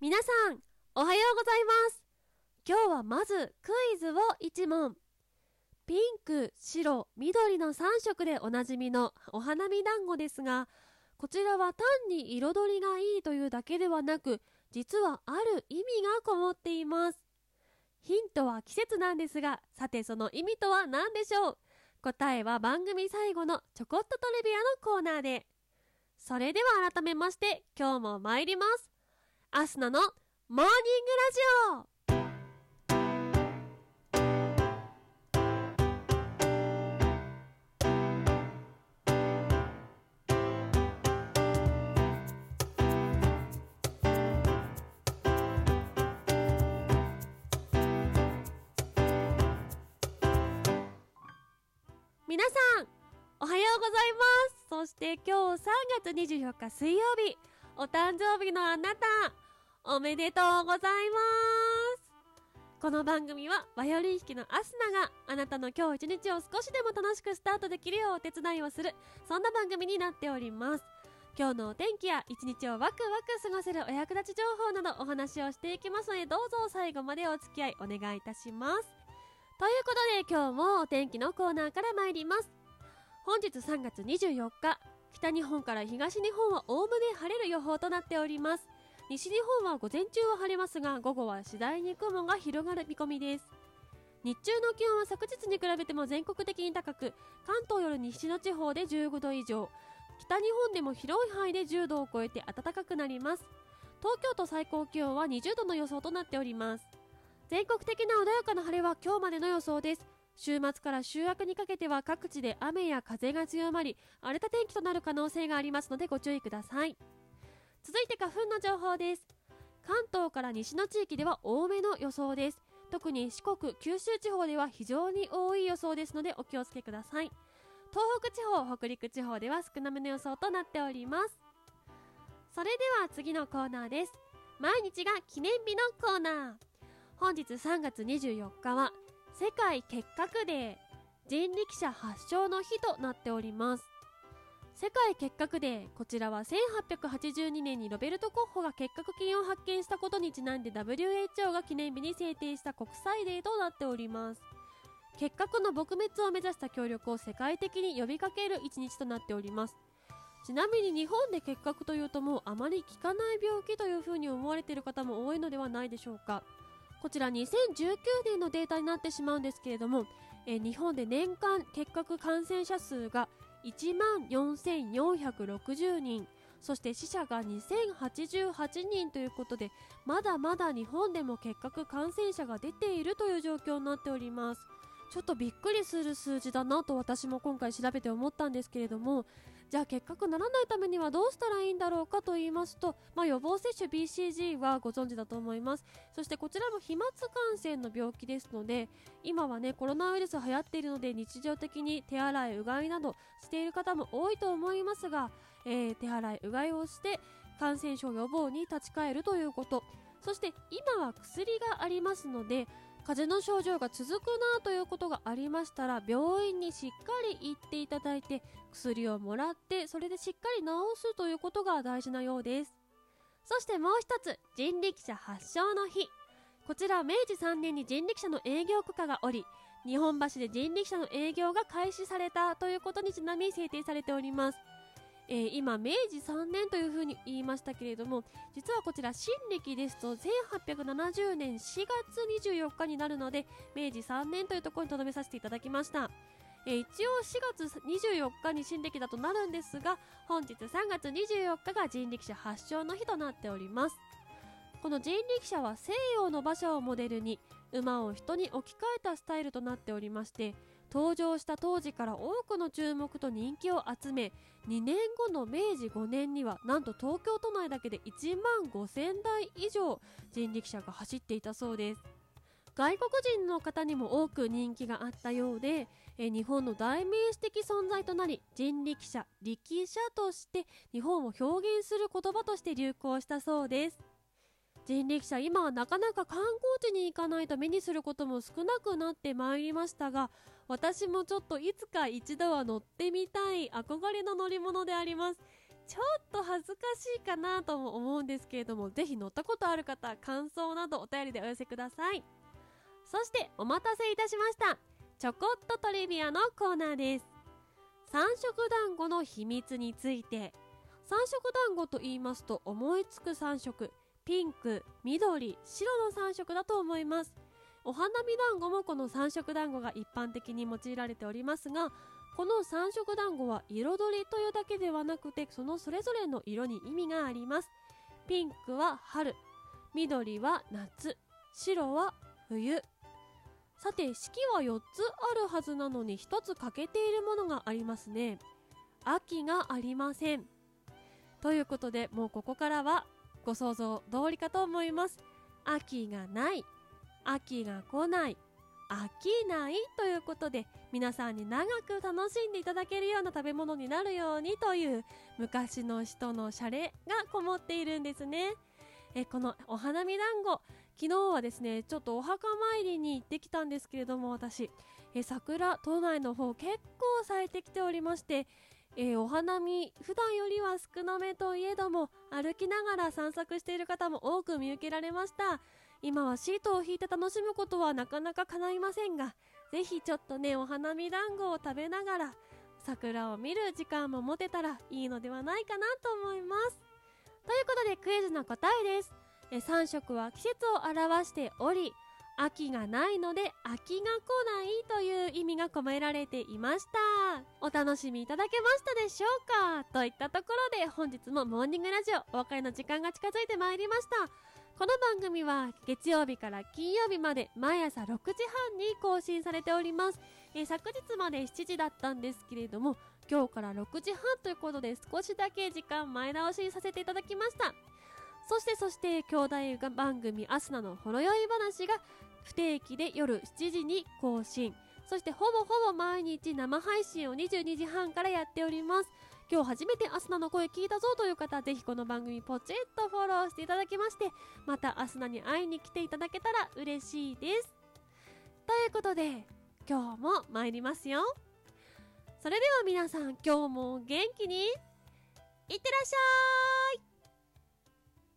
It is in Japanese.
皆さん、おはようございます。今日はまずクイズを1問。ピンク、白、緑の3色でおなじみのお花見団子ですが、こちらは単に彩りがいいというだけではなく、実はある意味がこもっています。ヒントは季節なんですが、さてその意味とは何でしょう答えは番組最後のちょこっとトレビアのコーナーで。それでは改めまして、今日も参ります。アスナのモーニングラジオ。皆さんおはようございます。そして今日3月24日水曜日。お誕生日のあなたおめでとうございます。この番組はバイオリン弾きのアスナがあなたの今日一日を少しでも楽しくスタートできるようお手伝いをするそんな番組になっております。今日のお天気や一日をワクワク過ごせるお役立ち情報などお話をしていきますのでどうぞ最後までお付き合いお願いいたします。ということで今日もお天気のコーナーから参ります。本日3月24日北日本から東日本はおおむね晴れる予報となっております。西日本は午前中は晴れますが午後は次第に雲が広がる見込みです。日中の気温は昨日に比べても全国的に高く関東より西の地方で15度以上。北日本でも広い範囲で10度を超えて暖かくなります。東京都最高気温は20度の予想となっております。全国的な穏やかな晴れは今日までの予想です。週末から週明けにかけては各地で雨や風が強まり荒れた天気となる可能性がありますのでご注意ください。続いて花粉の情報です。関東から西の地域では多めの予想です。特に四国九州地方では非常に多い予想ですのでお気をつけください。東北地方北陸地方では少なめの予想となっております。それでは次のコーナーです。毎日が記念日のコーナー。本日3月24日は世界結核デー人力車発祥の日となっております。世界結核デーこちらは1882年にロベルト・コッホが結核菌を発見したことにちなんで WHO が記念日に制定した国際デーとなっております。結核の撲滅を目指した協力を世界的に呼びかける一日となっております。ちなみに日本で結核というともうあまり効かない病気というふうに思われている方も多いのではないでしょうか。こちら2019年のデータになってしまうんですけれども、え日本で年間結核感染者数が1万4460人そして死者が2088人ということでまだまだ日本でも結核感染者が出ているという状況になっております。ちょっとびっくりする数字だなと私も今回調べて思ったんですけれどもじゃあ結核ならないためにはどうしたらいいんだろうかと言いますと、まあ、予防接種 BCG はご存知だと思います。そしてこちらも飛沫感染の病気ですので今はねコロナウイルス流行っているので日常的に手洗いうがいなどしている方も多いと思いますが、えー、手洗いうがいをして感染症予防に立ち返るということ。そして今は薬がありますので風邪の症状が続くなということがありましたら病院にしっかり行っていただいて薬をもらってそれでしっかり治すということが大事なようです。そしてもう一つ人力車発祥の日。こちら明治3年に人力車の営業許可がおり日本橋で人力車の営業が開始されたということにちなみ制定されております。えー、今明治3年というふうに言いましたけれども実はこちら新暦ですと1870年4月24日になるので明治3年というところにとどめさせていただきました、えー、一応4月24日に新暦だとなるんですが本日3月24日が人力車発祥の日となっております。この人力車は西洋の馬車をモデルに馬を人に置き換えたスタイルとなっておりまして登場した当時から多くの注目と人気を集め2年後の明治5年にはなんと東京都内だけで1万5000台以上人力車が走っていたそうです。外国人の方にも多く人気があったようで日本の代名詞的存在となり人力車力車として日本を表現する言葉として流行したそうです。人力車今はなかなか観光地に行かないと目にすることも少なくなってまいりましたが私もちょっといつか一度は乗ってみたい憧れの乗り物であります。ちょっと恥ずかしいかなとも思うんですけれどもぜひ乗ったことある方感想などお便りでお寄せください。そしてお待たせいたしましたちょこっとトリビアのコーナーです。三色団子の秘密について。三色団子と言いますと思いつく3色。ピンク緑白の3色だと思います。お花見団子もこの三色団子が一般的に用いられておりますがこの三色団子は彩りというだけではなくてそのそれぞれの色に意味があります。ピンクは春緑は夏白は冬。さて四季は4つあるはずなのに1つ欠けているものがありますね。秋がありません。ということでもうここからはご想像通りかと思います。秋がない。秋が来ない。飽きないということで皆さんに長く楽しんでいただけるような食べ物になるようにという昔の人のシャレがこもっているんですね。えこのお花見団子。昨日はですねちょっとお墓参りに行ってきたんですけれども私。え桜都内の方結構咲いてきておりましてえー、お花見普段よりは少なめといえども歩きながら散策している方も多く見受けられました。今はシートを引いて楽しむことはなかなか叶いませんがぜひちょっとねお花見団子を食べながら桜を見る時間も持てたらいいのではないかなと思います。ということでクイズの答えです。え3色は季節を表しており秋がないので秋が来ないという意味が込められていました。お楽しみいただけましたでしょうか？といったところで本日もモーニングラジオお別れの時間が近づいてまいりました。この番組は月曜日から金曜日まで毎朝6時半に更新されております、えー、昨日まで7時だったんですけれども今日から6時半ということで少しだけ時間前倒しさせていただきました。そしてそして兄弟番組アスナのほろ酔い話が不定期で夜7時に更新。そしてほぼほぼ毎日生配信を22時半からやっております。今日初めてアスナの声聞いたぞという方ぜひこの番組ポチッとフォローしていただきましてまたアスナに会いに来ていただけたら嬉しいです。ということで今日も参りますよ。それでは皆さん今日も元気にいってらっしゃい。